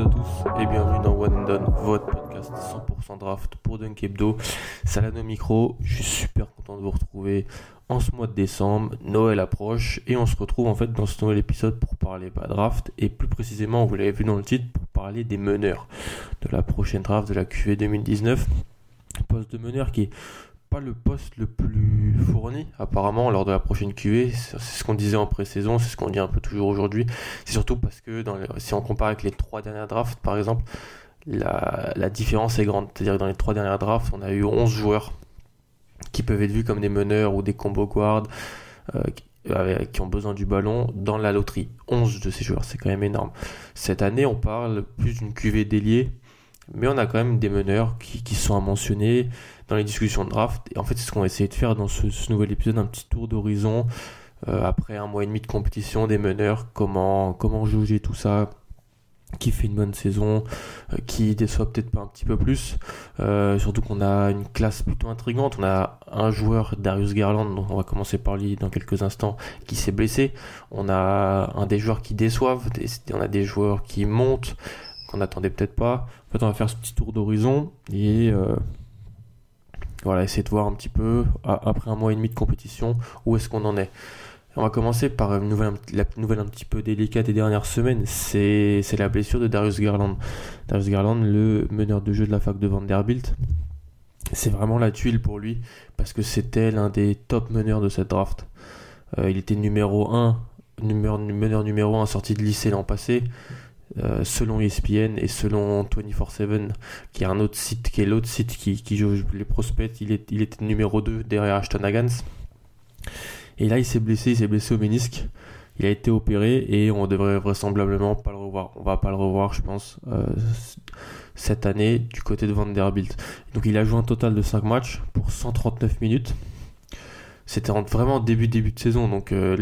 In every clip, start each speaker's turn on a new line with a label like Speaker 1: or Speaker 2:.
Speaker 1: À tous et bienvenue dans One and Done, votre podcast 100% draft pour Dunk Hebdo. Salano Micro, je suis super content de vous retrouver en ce mois de décembre, Noël approche et on se retrouve en fait dans ce nouvel épisode pour parler pas draft et plus précisément, vous l'avez vu dans le titre, pour parler des meneurs de la prochaine draft de la QV 2019. Poste de meneur qui est pas le poste le plus fourni apparemment lors de la prochaine QV. C'est ce qu'on disait en pré-saison, c'est ce qu'on dit un peu toujours aujourd'hui. C'est surtout parce que si on compare avec les trois dernières drafts par exemple, la, la différence est grande. C'est-à-dire que dans les trois dernières drafts, on a eu 11 joueurs qui peuvent être vus comme des meneurs ou des combo guards euh, qui, avec- qui ont besoin du ballon dans la loterie. 11 de ces joueurs, c'est quand même énorme. Cette année, on parle plus d'une QV déliée, mais on a quand même des meneurs qui, qui sont à mentionner dans les discussions de draft. Et en fait, c'est ce qu'on va essayer de faire dans ce, ce nouvel épisode, un petit tour d'horizon. euh, après un mois et demi de compétition, des meneurs, comment, comment juger tout ça, qui fait une bonne saison, euh, qui déçoit peut-être pas un petit peu plus. Euh, surtout qu'on a une classe plutôt intrigante. On a un joueur, Darius Garland, dont on va commencer par lui dans quelques instants, qui s'est blessé. On a un des joueurs qui déçoivent, on a des joueurs qui montent, qu'on n'attendait peut-être pas. En fait, on va faire ce petit tour d'horizon et euh, voilà, essayer de voir un petit peu, après un mois et demi de compétition, où est-ce qu'on en est. On va commencer par la nouvelle un petit peu délicate des dernières semaines, c'est la blessure de Darius Garland. Darius Garland, le meneur de jeu de la fac de Vanderbilt, c'est vraiment la tuile pour lui, parce que c'était l'un des top meneurs de cette draft. Euh, il était numéro 1, numéro, meneur numéro 1 sorti de lycée l'an passé, euh, selon ESPN et selon 24-7, qui est un autre site, qui est l'autre site qui, qui joue les prospects, il, est, il était numéro 2 derrière Ashton Hagans. Et là, il s'est blessé, il s'est blessé au ménisque. Il a été opéré et on devrait vraisemblablement pas le revoir. On va pas le revoir, je pense, euh, cette année du côté de Vanderbilt. Donc il a joué un total de 5 matchs pour 139 minutes. C'était en- vraiment début début de saison, donc euh,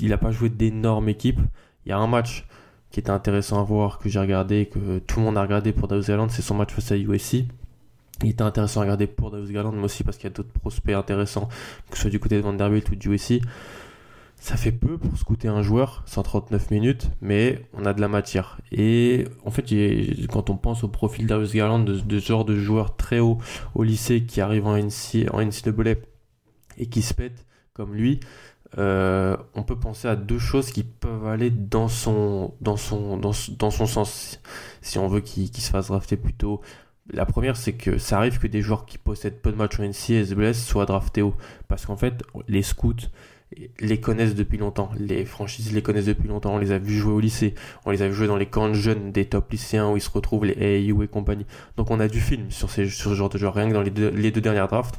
Speaker 1: il a pas joué d'énormes équipes. Il y a un match qui était intéressant à voir, que j'ai regardé, que tout le monde a regardé pour Darius Garland, c'est son match face à USC. Il était intéressant à regarder pour Darius Garland, mais aussi parce qu'il y a d'autres prospects intéressants, que ce soit du côté de Vanderbilt ou du USC. Ça fait peu pour scouter un joueur, 139 minutes, mais on a de la matière. Et en fait, quand on pense au profil Darius Garland, de, de ce genre de joueur très haut au lycée qui arrive en, NC, en NCAA et qui se pète comme lui, euh, on peut penser à deux choses qui peuvent aller dans son, dans son, dans, dans son sens, si on veut qu'il se fasse drafter plus tôt. La première, c'est que ça arrive que des joueurs qui possèdent peu de matchs en NCAA et se blessent soient draftés haut. Parce qu'en fait, les scouts les connaissent depuis longtemps. Les franchises les connaissent depuis longtemps. On les a vus jouer au lycée. On les a vus jouer dans les camps de jeunes des top lycéens où ils se retrouvent, les AAU et compagnie. Donc on a du film sur, ces, sur ce genre de joueurs. Rien que dans les deux, les deux dernières drafts,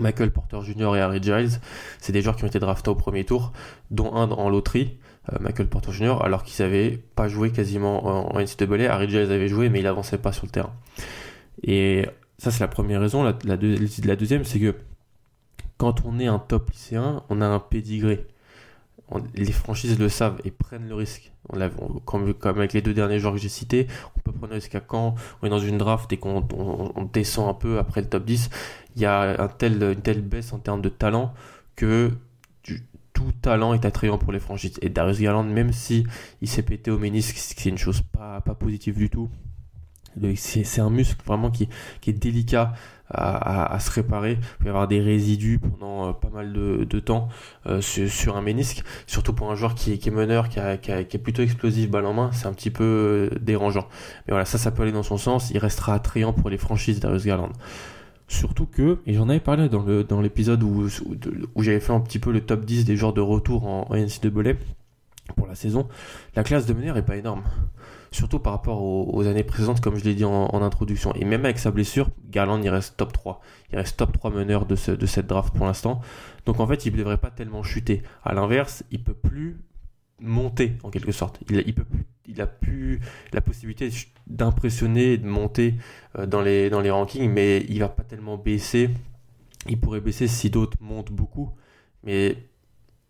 Speaker 1: Michael Porter Jr. et Harry Giles, c'est des joueurs qui ont été draftés au premier tour, dont un en loterie, euh, Michael Porter Jr., alors qu'ils n'avaient pas joué quasiment en, NCAA. Harry Giles avait joué, mais il avançait pas sur le terrain. Et ça, c'est la première raison. La deuxième, c'est que quand on est un top lycéen, on a un pédigré. Les franchises le savent et prennent le risque. Comme, avec les deux derniers joueurs que j'ai cités, on peut prendre le risque à quand on est dans une draft et qu'on on- on descend un peu après le top 10. Il y a une telle baisse en termes de talent que tout talent est attrayant pour les franchises. Et Darius Garland, même si il s'est pété au ménisque, c'est une chose pas positive du tout. C'est un muscle vraiment qui, est délicat à, se réparer. Il peut y avoir des résidus pendant euh, pas mal de, temps euh, sur, un ménisque, surtout pour un joueur qui, est- meneur, qui, est plutôt explosif balle en main, c'est un petit peu euh, dérangeant. Mais voilà, ça, ça peut aller dans son sens. Il restera attrayant pour les franchises Darius Garland. Surtout que, et j'en avais parlé dans l'épisode où j'avais fait un petit peu le top 10 des joueurs de retour en, en NCAA pour la saison, la classe de meneur est pas énorme. Surtout par rapport aux, années précédentes, comme je l'ai dit en, introduction. Et même avec sa blessure, Garland, il reste top 3. Il reste top 3 meneur de, cette draft pour l'instant. Donc en fait, il ne devrait pas tellement chuter. À l'inverse, il peut plus monter en quelque sorte. Il, il a plus la possibilité d'impressionner, de monter euh, dans les dans les rankings, mais il va pas tellement baisser. Il pourrait baisser si d'autres montent beaucoup, mais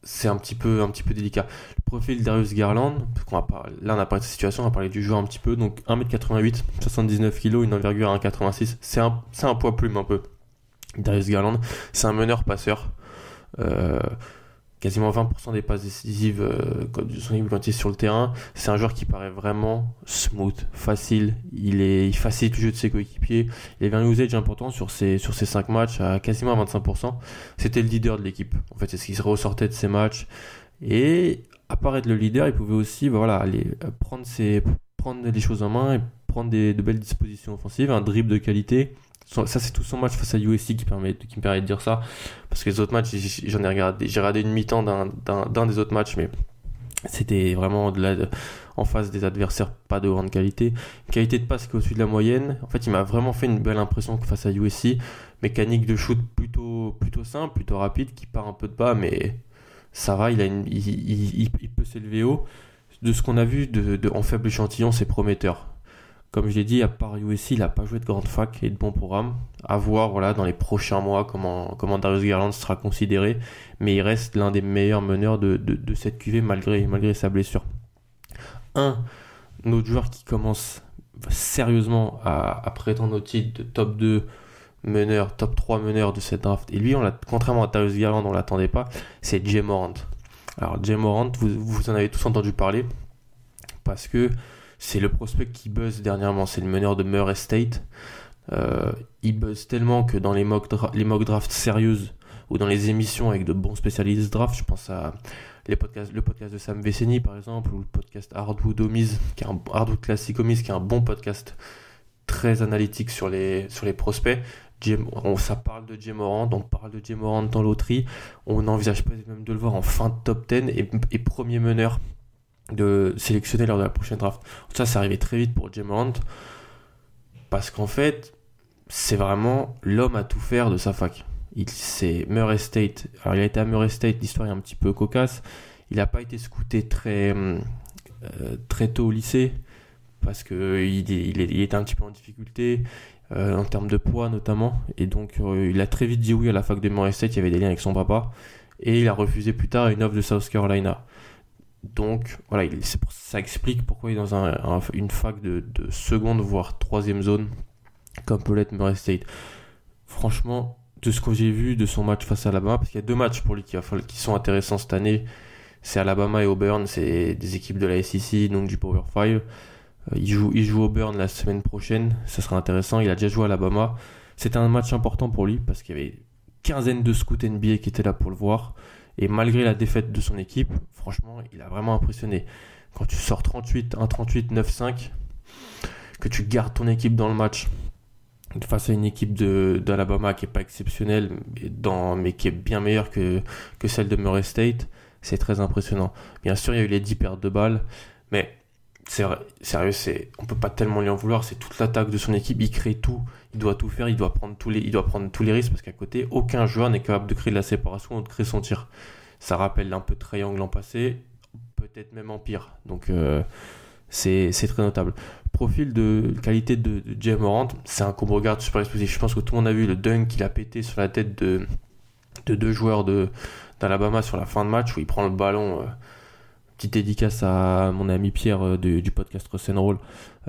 Speaker 1: c'est un petit peu un petit peu délicat. Le profil Darius Garland, parce qu'on va là on a parlé de cette situation, on va parler du joueur un petit peu. Donc 1m88, 79 kg, une envergure à 1,86. C'est un un poids plume un peu. Darius Garland, c'est un meneur passeur. Euh, quasiment 20% des passes décisives euh, quand il est sur le terrain. C'est un joueur qui paraît vraiment smooth, facile. Il, est, il facilite le jeu de ses coéquipiers. Il avait un usage important sur ses, sur ses 5 matchs à quasiment 25%. C'était le leader de l'équipe. En fait, c'est ce qui ressortait de ses matchs. Et apparaître le leader, il pouvait aussi bah, voilà, aller prendre, prendre les choses en main et prendre des, de belles dispositions offensives, un dribble de qualité ça, c'est tout son match face à USC qui, permet, me permet de dire ça. Parce que les autres matchs, j'en ai regardé, j'ai regardé une mi-temps d'un des autres matchs, mais c'était vraiment en face des adversaires pas de grande qualité. Qualité de passe qui est au-dessus de la moyenne. En fait, il m'a vraiment fait une belle impression face à USC. Mécanique de shoot plutôt, simple, plutôt rapide, qui part un peu de bas, mais ça va, il, peut s'élever haut. De ce qu'on a vu de, en faible échantillon, c'est prometteur. Comme je l'ai dit, à part USC, il n'a pas joué de grande fac et de bons programmes. À voir voilà, dans les prochains mois comment, comment Darius Garland sera considéré. Mais il reste l'un des meilleurs meneurs de, cette QV malgré, sa blessure. Un autre joueur qui commence sérieusement à, à prétendre au titre de top 2 meneur, top 3 meneur de cette draft. Et lui, on contrairement à Darius Garland, on ne l'attendait pas, c'est Jay Morant. Alors Jay Morant, vous en avez tous entendu parler parce que c'est le prospect qui buzz dernièrement, c'est le meneur de Murray State. Euh, il buzz tellement que dans les mock, les drafts sérieuses ou dans les émissions avec de bons spécialistes draft, je pense à le podcast de Sam Veceni par exemple, ou le podcast Hardwood Omise, qui est un Classic Omise, qui est un bon podcast très analytique sur les, prospects. on, ça parle de Jay Morant, on parle de Jay Morant dans loterie, on n'envisage pas même de le voir en fin de top 10 et, et premier meneur de sélectionner lors de la prochaine draft. Ça, c'est arrivé très vite pour Jim Hunt parce qu'en fait, c'est vraiment l'homme à tout faire de sa fac. Il c'est Murray State. Alors, il a été à Murray State, l'histoire est un petit peu cocasse. Il n'a pas été scouté très, euh, très tôt au lycée parce que il, était un petit peu en difficulté. Euh, en termes de poids notamment, et donc euh, il a très vite dit oui à la fac de Murray State, il y avait des liens avec son papa, et il a refusé plus tard une offre de South Carolina. Donc voilà, ça explique pourquoi il est dans une fac de, seconde voire troisième zone comme peut l'être Murray State. Franchement, de ce que j'ai vu de son match face à Alabama, parce qu'il y a deux matchs pour lui qui, sont intéressants cette année, c'est Alabama et Auburn, c'est des équipes de la SEC, donc du Power 5. Euh, il, joue, il joue Auburn la semaine prochaine, ça sera intéressant. Il a déjà joué à Alabama. C'était un match important pour lui parce qu'il y avait quinzaine de scouts NBA qui étaient là pour le voir. Et malgré la défaite de son équipe, franchement, il a vraiment impressionné. Quand tu sors 38, 1-38, 9-5, que tu gardes ton équipe dans le match face à une équipe d'Alabama qui n'est pas exceptionnelle, mais qui est bien meilleure que, que celle de Murray State, c'est très impressionnant. Bien sûr, il y a eu les 10 pertes de balles, mais c'est sérieux, c'est, on peut pas tellement lui en vouloir. C'est toute l'attaque de son équipe. Il crée tout. Il doit tout faire. Il doit prendre tous les, risques parce qu'à côté, aucun joueur n'est capable de créer de la séparation ou de créer son tir. Ça rappelle un peu triangle en passé, peut-être même en pire. Donc, euh, c'est, très notable. Profil de qualité de, de Jay Morant, c'est un combo garde super explosif. Je pense que tout le monde a vu le dunk qu'il a pété sur la tête de, de deux joueurs d'Alabama sur la fin de match où il prend le ballon. Euh, petite dédicace à mon ami Pierre euh, du, podcast Roll,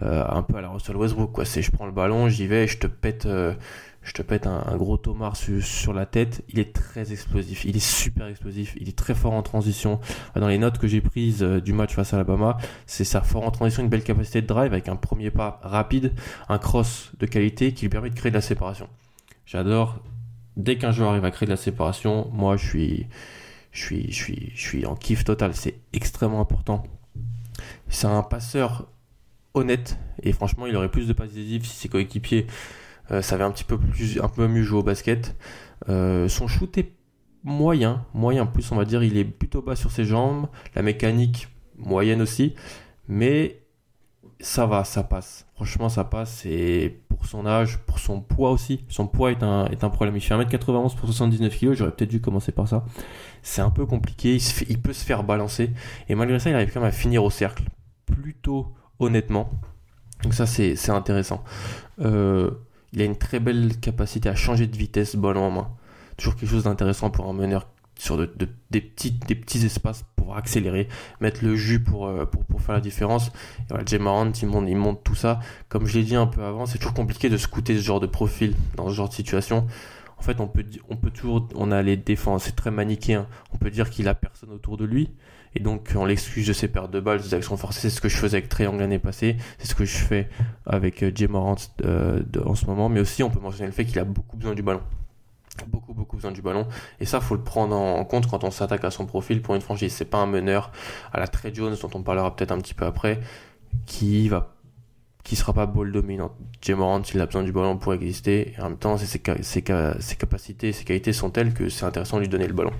Speaker 1: un peu à la Russell Westbrook quoi. C'est je prends le ballon, j'y vais, je te pète, euh, je te pète un, gros tomard sur la tête. Il est très explosif, il est super explosif, il est très fort en transition. Dans les notes que j'ai prises du match face à Alabama, c'est sa fort en transition, une belle capacité de drive avec un premier pas rapide, un cross de qualité qui lui permet de créer de la séparation. J'adore. Dès qu'un joueur arrive à créer de la séparation, moi je suis je suis, je suis, je suis en kiff total. C'est extrêmement important. C'est un passeur honnête et franchement, il aurait plus de passes décisives si ses coéquipiers euh, savaient un petit peu plus, un peu mieux jouer au basket. Euh, son shoot est moyen, moyen plus on va dire. Il est plutôt bas sur ses jambes. La mécanique moyenne aussi, mais ça va, ça passe. Franchement, ça passe. Et pour son âge, pour son poids aussi. Son poids est un, est un problème. Il fait 1m91 pour 79 kg. J'aurais peut-être dû commencer par ça. C'est un peu compliqué. Il, il, peut se faire balancer. Et malgré ça, il arrive quand même à finir au cercle. Plutôt honnêtement. Donc ça, c'est intéressant. Euh, il a une très belle capacité à changer de vitesse ballon en main. Toujours quelque chose d'intéressant pour un meneur sur de, des, petits, des petits espaces pour accélérer, mettre le jus pour, euh, pour, pour faire la différence. Et voilà, il monte, il monte tout ça. Comme je l'ai dit un peu avant, c'est toujours compliqué de scouter ce genre de profil dans ce genre de situation. En fait, on peut, on peut toujours, on a les défenses, c'est très manichéen. On peut dire qu'il a personne autour de lui. Et donc, on l'excuse de ses pertes de balles, des actions forcées. C'est ce que je faisais avec Triangle l'année passée. C'est ce que je fais avec euh, Jay Morant euh, en ce moment. Mais aussi, on peut mentionner le fait qu'il a beaucoup besoin du ballon beaucoup beaucoup besoin du ballon et ça faut le prendre en compte quand on s'attaque à son profil pour une franchise c'est pas un meneur à la Trey Jones dont on parlera peut-être un petit peu après qui va qui sera pas ball dominant Jay Morant il a besoin du ballon pour exister et en même temps ses, ses, ses capacités ses qualités sont telles que c'est intéressant de lui donner le ballon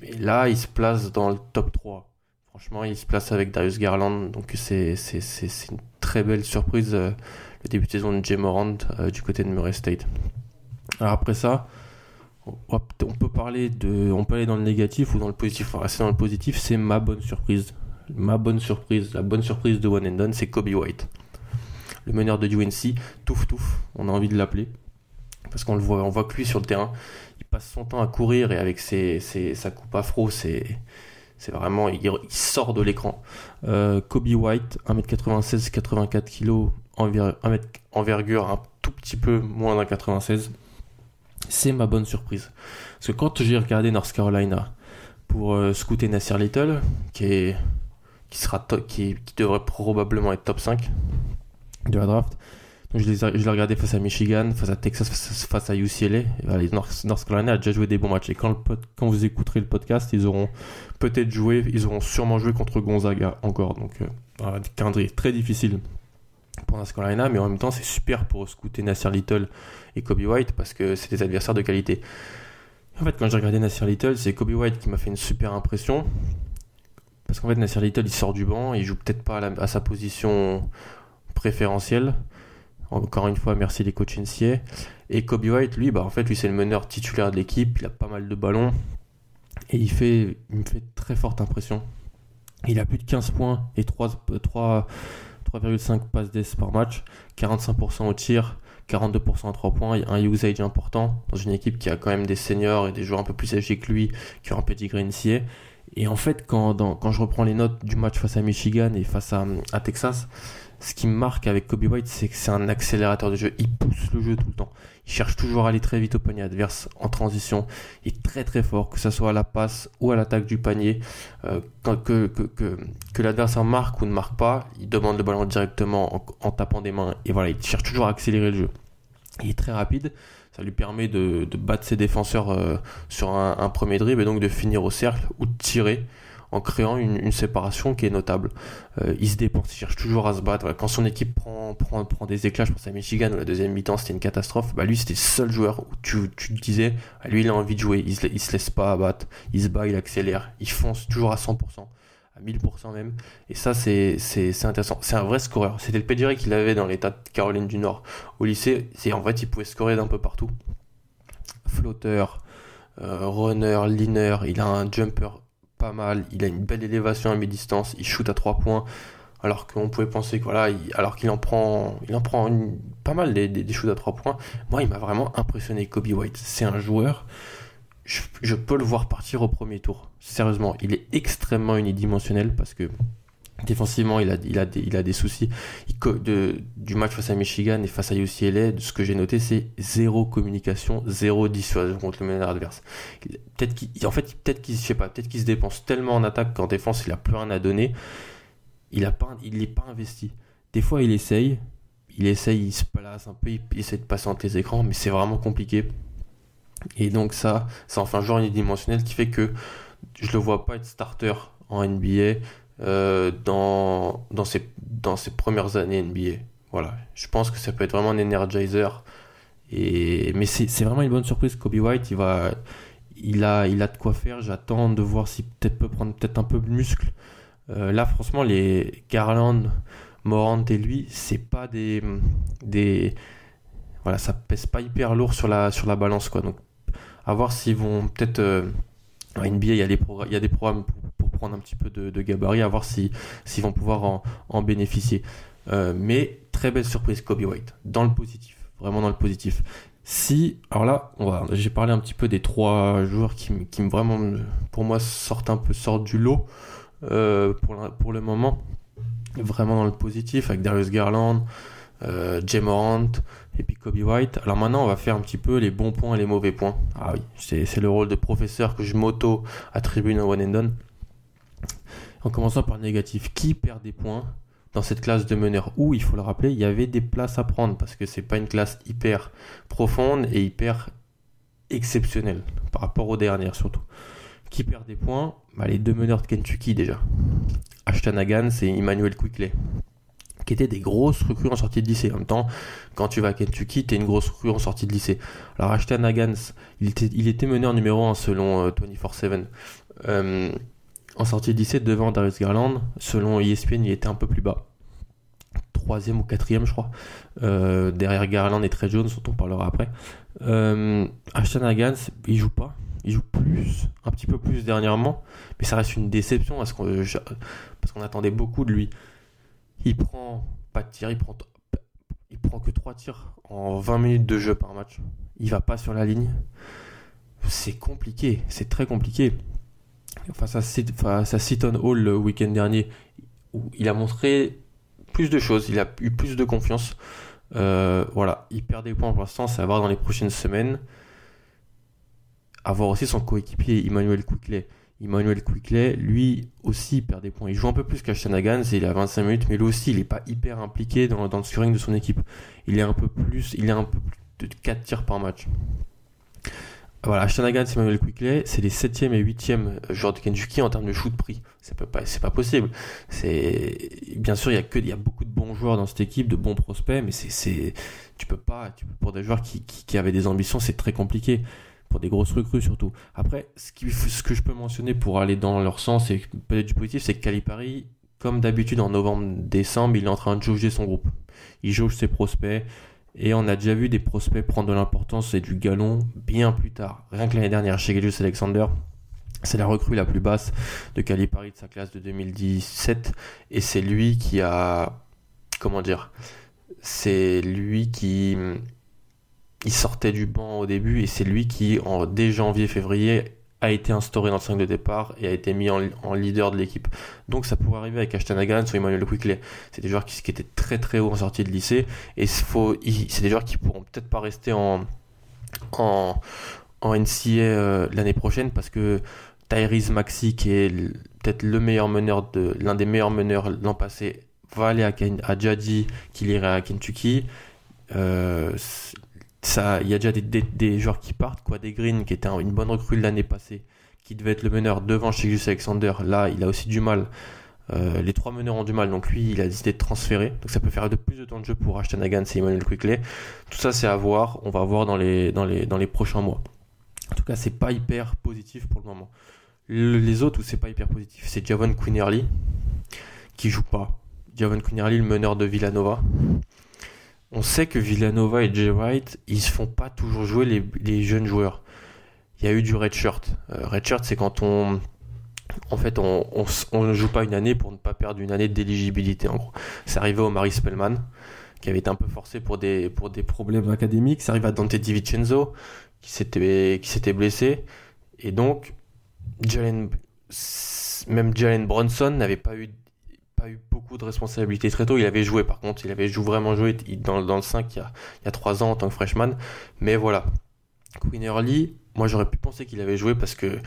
Speaker 1: mais là il se place dans le top 3 franchement il se place avec Darius Garland donc c'est une très belle surprise euh, le début de saison de Jay Morant euh, du côté de Murray State alors après ça, on peut parler de, on peut aller dans le négatif ou dans le positif. On rester dans le positif, c'est ma bonne surprise. Ma bonne surprise, la bonne surprise de One and Done, c'est Kobe White. Le meneur de UNC, touf touf, on a envie de l'appeler. Parce qu'on le voit, on voit que lui sur le terrain, passe son temps à courir et avec ses, sa coupe afro, c'est, vraiment, il, sort de l'écran. Euh, Kobe White, 1m96, 84 kg, envergure un tout petit peu moins d'un 96 c'est ma bonne surprise. Parce que quand j'ai regardé North Carolina pour euh, scouter Nasir Little, qui, est, qui, sera qui, devrait probablement être top 5 de la draft, donc je l'ai regardé face à Michigan, face à Texas, face, à UCLA. North, Carolina a déjà joué des bons matchs. Et quand, quand vous écouterez le podcast, ils auront peut-être joué, ils auront sûrement joué contre Gonzaga encore. Donc, euh, très difficile pour North Carolina, mais en même temps, c'est super pour scouter Nasir Little et Kobe White parce que c'est des adversaires de qualité. En fait, quand j'ai regardé Nasir Little, c'est Kobe White qui m'a fait une super impression. Parce qu'en fait, Nasir Little, il sort du banc, il joue peut-être pas à, sa position préférentielle. Encore une fois, merci les coachs NCA. Et Kobe White, lui, bah, en fait, lui, c'est le meneur titulaire de l'équipe, il a pas mal de ballons. Et il, fait, il me fait très forte impression. Il a plus de 15 points et 3, 3, 3,5 passes d'ess par match, 45% au tir, 42% à 3 points, un usage important dans une équipe qui a quand même des seniors et des joueurs un peu plus âgés que lui, qui ont un petit NCA. Et en fait, quand, quand je reprends les notes du match face à Michigan et face à Texas, ce qui marque avec Kobe White, c'est que c'est un accélérateur de jeu. Il pousse le jeu tout le temps. Il cherche toujours à aller très vite au panier adverse en transition. Il est très très fort, que ce soit à la passe ou à l'attaque du panier. Euh, que l'adversaire marque ou ne marque pas, il demande le ballon directement en, tapant des mains. Et voilà, il cherche toujours à accélérer le jeu. Il est très rapide. Ça lui permet de, battre ses défenseurs euh, sur un, premier dribble et donc de finir au cercle ou de tirer en créant une, séparation qui est notable. Euh, il se dépense, il cherche toujours à se battre. Quand son équipe prend, prend, prend des éclats, je pense à Michigan où la deuxième mi-temps c'était une catastrophe, bah lui c'était le seul joueur où tu, tu te disais, bah, lui il a envie de jouer, il se, laisse pas abattre, il se bat, il accélère, il fonce toujours à 100%, à 1000% même. Et ça c'est, intéressant. C'est un vrai scoreur. C'était le pédigré qu'il avait dans l'état de Caroline du Nord. Au lycée, c'est en fait il pouvait scorer d'un peu partout. Flotteur, euh, runner, leaner, il a un jumper mal, il a une belle élévation à mi-distance, il shoot à 3 points, alors qu'on pouvait penser voilà, alors qu'il en prend, il en prend pas mal des, des, shoots à 3 points. Moi, il m'a vraiment impressionné, Kobe White. C'est un joueur, je, peux le voir partir au premier tour. Sérieusement, il est extrêmement unidimensionnel parce que Défensivement, il a, il a, des, il a des soucis. du match face à Michigan et face à UCLA, ce que j'ai noté, c'est zéro communication, zéro dissuasion contre le meneur adverse. Peut-être qu'il, en fait, peut-être qu'il, je sais pas, peut-être qu'il se dépense tellement en attaque qu'en défense, il a plus rien à donner. Il a pas, il n'est pas investi. Des fois, il essaye, il essaye, il se place un peu, il, essaie de passer entre les écrans, mais c'est vraiment compliqué. Et donc ça, ça en fait un joueur unidimensionnel qui fait que je le vois pas être starter en NBA euh, dans, dans, ses, dans ses premières années NBA. Voilà, je pense que ça peut être vraiment un energizer. Et, mais c'est vraiment une bonne surprise. Kobe White, il, va, il, a, il a de quoi faire. J'attends de voir s'il peut-être peut prendre peut-être un peu de muscle. Euh, là, franchement, les Garland, Morant et lui, c'est pas des, des. Voilà, ça pèse pas hyper lourd sur la, sur la balance, quoi. Donc, à voir s'ils vont peut-être. Euh, NBA, il y a des, programmes pour, prendre un petit peu de, gabarit, à voir s'ils vont pouvoir en, en bénéficier. Euh, mais très belle surprise, Kobe White, dans le positif, vraiment dans le positif. Si, alors là, j'ai parlé un petit peu des trois joueurs qui, qui vraiment, pour moi, sortent un peu, sortent du lot euh, pour, pour le moment. Vraiment dans le positif, avec Darius Garland, euh, Jay Morant et puis Kobe White. Alors maintenant, on va faire un petit peu les bons points et les mauvais points. Ah oui, c'est le rôle de professeur que je m'auto-attribue dans One and Done. En commençant par le négatif, qui perd des points dans cette classe de meneurs? Où, il faut le rappeler, il y avait des places à prendre parce que c'est pas une classe hyper profonde et hyper exceptionnelle par rapport aux dernières surtout. Qui perd des points? Bah, Les deux meneurs de Kentucky déjà. Ashton Hagan et Emmanuel Quickley qui étaient des grosses recrues en sortie de lycée. En même temps, quand tu vas à Kentucky, tu es une grosse recrue en sortie de lycée. Alors Ashton Hagan, il était, il était meneur numéro 1 selon 24-7. Euh, en sortie de lycée devant Darius Garland. Selon ESPN, il était un peu plus bas. Troisième ou quatrième, je crois. Euh, derrière Garland et Trey Jones, dont on parlera après. Euh, Ashton Hagans, il joue pas. Il joue plus, un petit peu plus dernièrement. Mais ça reste une déception parce qu'on attendait beaucoup de lui. Il prend pas de tir, il prend, prend que 3 tirs en 20 minutes de jeu par match. Il va pas sur la ligne. C'est compliqué, c'est très compliqué face à, Seaton Hall le week-end dernier, il a montré plus de choses, il a eu plus de confiance. Euh, voilà, il perd des points pour l'instant, à voir dans les prochaines semaines. Avoir aussi son coéquipier Emmanuel Quickley. Emmanuel Quickley, lui aussi, perd des points. Il joue un peu plus qu'Ashton c'est il a 25 minutes, mais lui aussi, il n'est pas hyper impliqué dans, le scoring de son équipe. Il est un peu plus, il est un peu plus de 4 tirs par match. Voilà, Ashton c'est Emmanuel Quickley, c'est les 7e et 8e joueurs de Kentucky en termes de shoot prix. C'est pas, pas possible. Bien sûr, il y a que, il y beaucoup de bons joueurs dans cette équipe, de bons prospects, mais c'est, c'est, tu peux pas, tu, pour des joueurs qui, avaient des ambitions, c'est très compliqué. Pour des grosses recrues surtout. Après, ce, que je peux mentionner pour aller dans leur sens et peut-être du positif, c'est que Calipari, comme d'habitude en novembre-décembre, il est en train de jauger son groupe. Il jauge ses prospects. Et on a déjà vu des prospects prendre de l'importance et du galon bien plus tard. Rien que l'année dernière chez Alexander, c'est la recrue la plus basse de Calipari de sa classe de 2017. Et c'est lui qui a. Comment dire C'est lui qui. Il sortait du banc au début et c'est lui qui, en, dès janvier-février, a été instauré dans le 5 de départ et a été mis en, leader de l'équipe. Donc ça pourrait arriver avec Ashton Hagan ou Emmanuel Quickley. C'est des joueurs qui, étaient très très haut en sortie de lycée et c'est des joueurs qui pourront peut-être pas rester en, en, en NCA euh, l'année prochaine parce que Tyrese Maxi qui est peut-être le meilleur meneur de l'un des meilleurs meneurs l'an passé va aller à, à Jadi qui irait à Kentucky. Euh, il y a déjà des, joueurs qui partent, quoi, des Green qui était une bonne recrue l'année passée, qui devait être le meneur devant chez Alexander. Là, il a aussi du mal. Euh, les trois meneurs ont du mal, donc lui, il a décidé de transférer. Donc ça peut faire de plus de temps de jeu pour Ashton Hagan et Emmanuel Quickley. Tout ça, c'est à voir. On va voir dans les, dans les, dans les prochains mois. En tout cas, c'est pas hyper positif pour le moment. les autres où c'est pas hyper positif, c'est Javon Quinnerly qui joue pas. Javon Quinnerly, le meneur de Villanova on sait que Villanova et Jay White, ils se font pas toujours jouer les, jeunes joueurs. Il y a eu du red shirt. Euh, red shirt, c'est quand on, en fait, on, ne joue pas une année pour ne pas perdre une année d'éligibilité. En gros, c'est arrivé au Marie Spellman, qui avait été un peu forcé pour des problèmes académiques. Ça arrive à Dante DiVincenzo, qui s'était qui s'était blessé, et donc Jalen, même Jalen Bronson n'avait pas eu de responsabilités très tôt. Il avait joué par contre, il avait joué, vraiment joué dans, dans le 5 il y, a, il y a 3 ans en tant que freshman. Mais voilà. Queen Early, moi j'aurais pu penser qu'il avait joué parce que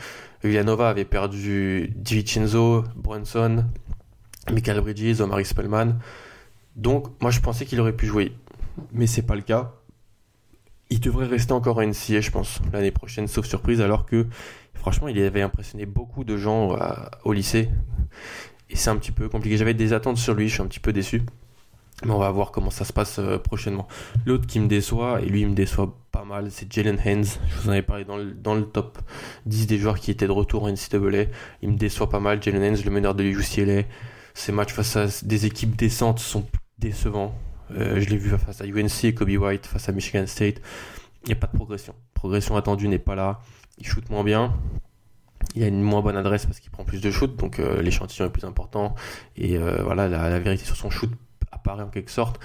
Speaker 1: Villanova avait perdu DiVincenzo, Brunson, Michael Bridges, Omar Spellman. Donc moi je pensais qu'il aurait pu jouer. Mais c'est pas le cas. Il devrait rester encore à NCA, je pense, l'année prochaine, sauf surprise, alors que franchement il avait impressionné beaucoup de gens au lycée et c'est un petit peu compliqué. J'avais des attentes sur lui, je suis un petit peu déçu. Mais on va voir comment ça se passe euh, prochainement. L'autre qui me déçoit, et lui il me déçoit pas mal, c'est Jalen Haynes. Je vous en avais parlé dans le, dans le top 10 des joueurs qui étaient de retour en NCAA. Il me déçoit pas mal. Jalen Haynes, le meneur de UCLA. Ces matchs face à des équipes décentes sont décevants. je l'ai vu face à UNC, Kobe White, face à Michigan State. Il n'y a pas de progression. Progression attendue n'est pas là. Il shoot moins bien. Il a une moins bonne adresse parce qu'il prend plus de shoot, donc l'échantillon est plus important. Et voilà, la, vérité sur son shoot apparaît en quelque sorte.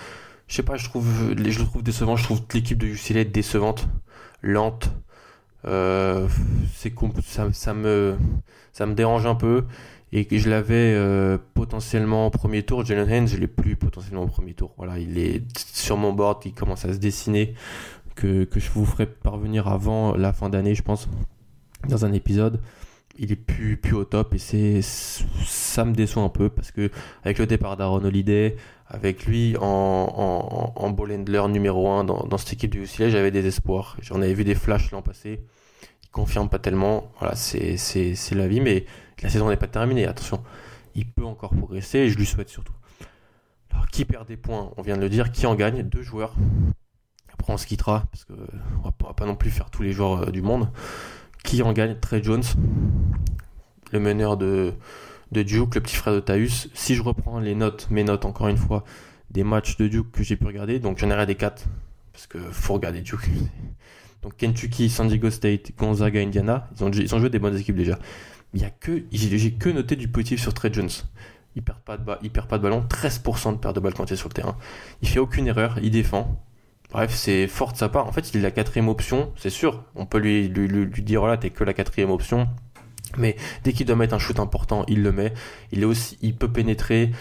Speaker 1: Je sais pas, je trouve, je le trouve décevant. Je trouve l'équipe de UCLA décevante, lente. Euh, c'est ça, ça, me, dérange un peu. Et que je l'avais euh, potentiellement au premier tour. Jalen Haynes, je l'ai plus potentiellement au premier tour. Voilà, il est sur mon board, il commence à se dessiner. Que, que je vous ferai parvenir avant la fin d'année, je pense, dans un épisode il est plus, plus au top et c'est ça me déçoit un peu parce que avec le départ d'Aaron Holiday, avec lui en, en, en numéro 1 dans, cette équipe du UCLA, j'avais des espoirs. J'en avais vu des flashs l'an passé. Il confirme pas tellement. Voilà, c'est, c'est, la vie, mais la saison n'est pas terminée. Attention, il peut encore progresser et je lui souhaite surtout. Alors, qui perd des points On vient de le dire. Qui en gagne Deux joueurs. Après, on se quittera parce que on va pas non plus faire tous les joueurs euh, du monde. Qui en gagne Trey Jones, le meneur de, Duke, le petit frère de Taus. Si je reprends les notes, mes notes encore une fois, des matchs de Duke que j'ai pu regarder, donc j'en ai regardé 4, parce que faut regarder Duke. Donc Kentucky, San Diego State, Gonzaga, Indiana, ils ont, ils ont joué des bonnes équipes déjà. Il y a que, j'ai que noté du positif sur Trey Jones. Il perd pas de, il perd pas de ballon, 13% de perte de balle quand il est sur le terrain. Il fait aucune erreur, il défend. Bref, c'est fort de sa part. En fait, il est la quatrième option, c'est sûr. On peut lui, lui, lui, dire, voilà, t'es que la quatrième option. Mais dès qu'il doit mettre un shoot important, il le met. Il est aussi, il peut pénétrer.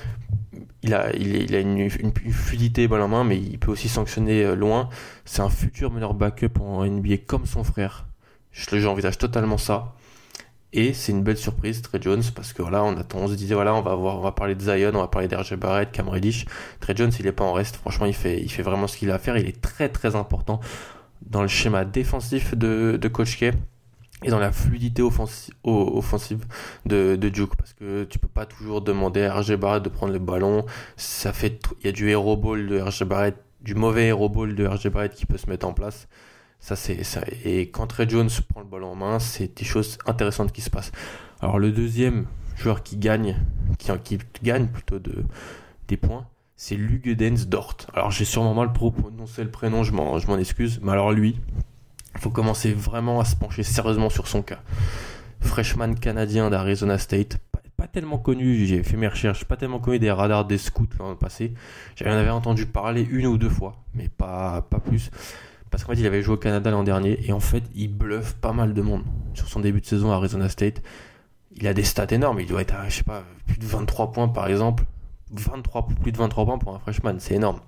Speaker 1: Il a, a une, fluidité balle en main, mais il peut aussi sanctionner euh, loin. C'est un futur meneur backup en NBA comme son frère. J'envisage totalement ça. Et c'est une belle surprise, Trey Jones, parce que voilà, on attend, on se disait voilà, on va voir, on va parler de Zion, on va parler d'RJ Barrett, Cam Reddish. Trey Jones, il est pas en reste. Franchement, il fait, vraiment ce qu'il a à faire. Il est très très important dans le schéma défensif de, de Coach K et dans la fluidité offensive de, Duke parce que tu peux pas toujours demander à RJ Barrett de prendre le ballon ça fait il y a du hero ball de du mauvais hero ball de RJ Barrett qui peut se mettre en place ça, c'est ça. Et quand Trey Jones prend le ballon en main, c'est des choses intéressantes qui se passent. Alors, le deuxième joueur qui gagne, qui, qui gagne plutôt de, des points, c'est Lugedens Dort. Alors, j'ai sûrement mal prononcé le prénom, je m'en, je m'en excuse. Mais alors, lui, il faut commencer vraiment à se pencher sérieusement sur son cas. Freshman canadien d'Arizona State, pas, tellement connu, j'ai fait mes recherches, pas tellement connu des radars des scouts le passé. J'en avais entendu parler une ou deux fois, mais pas, pas plus parce qu'en fait il avait joué au Canada l'an dernier et en fait il bluffe pas mal de monde sur son début de saison à Arizona State. Il a des stats énormes, il doit être à je sais pas plus de 23 points par exemple, 23 plus de 23 points pour un freshman, c'est énorme.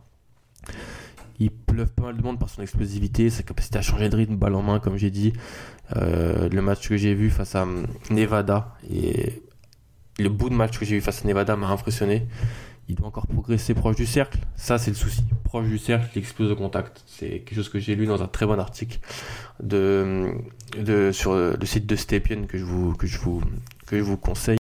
Speaker 1: Il bluffe pas mal de monde par son explosivité, sa capacité à changer de rythme, balle en main comme j'ai dit. Euh, le match que j'ai vu face à hum, Nevada et le bout de match que j'ai vu face à Nevada m'a impressionné il doit encore progresser proche du cercle. Ça, c'est le souci. Proche du cercle, il explose au contact. C'est quelque chose que j'ai lu dans un très bon article de, de, sur le site de Stepien que je vous, que je vous, que je vous conseille.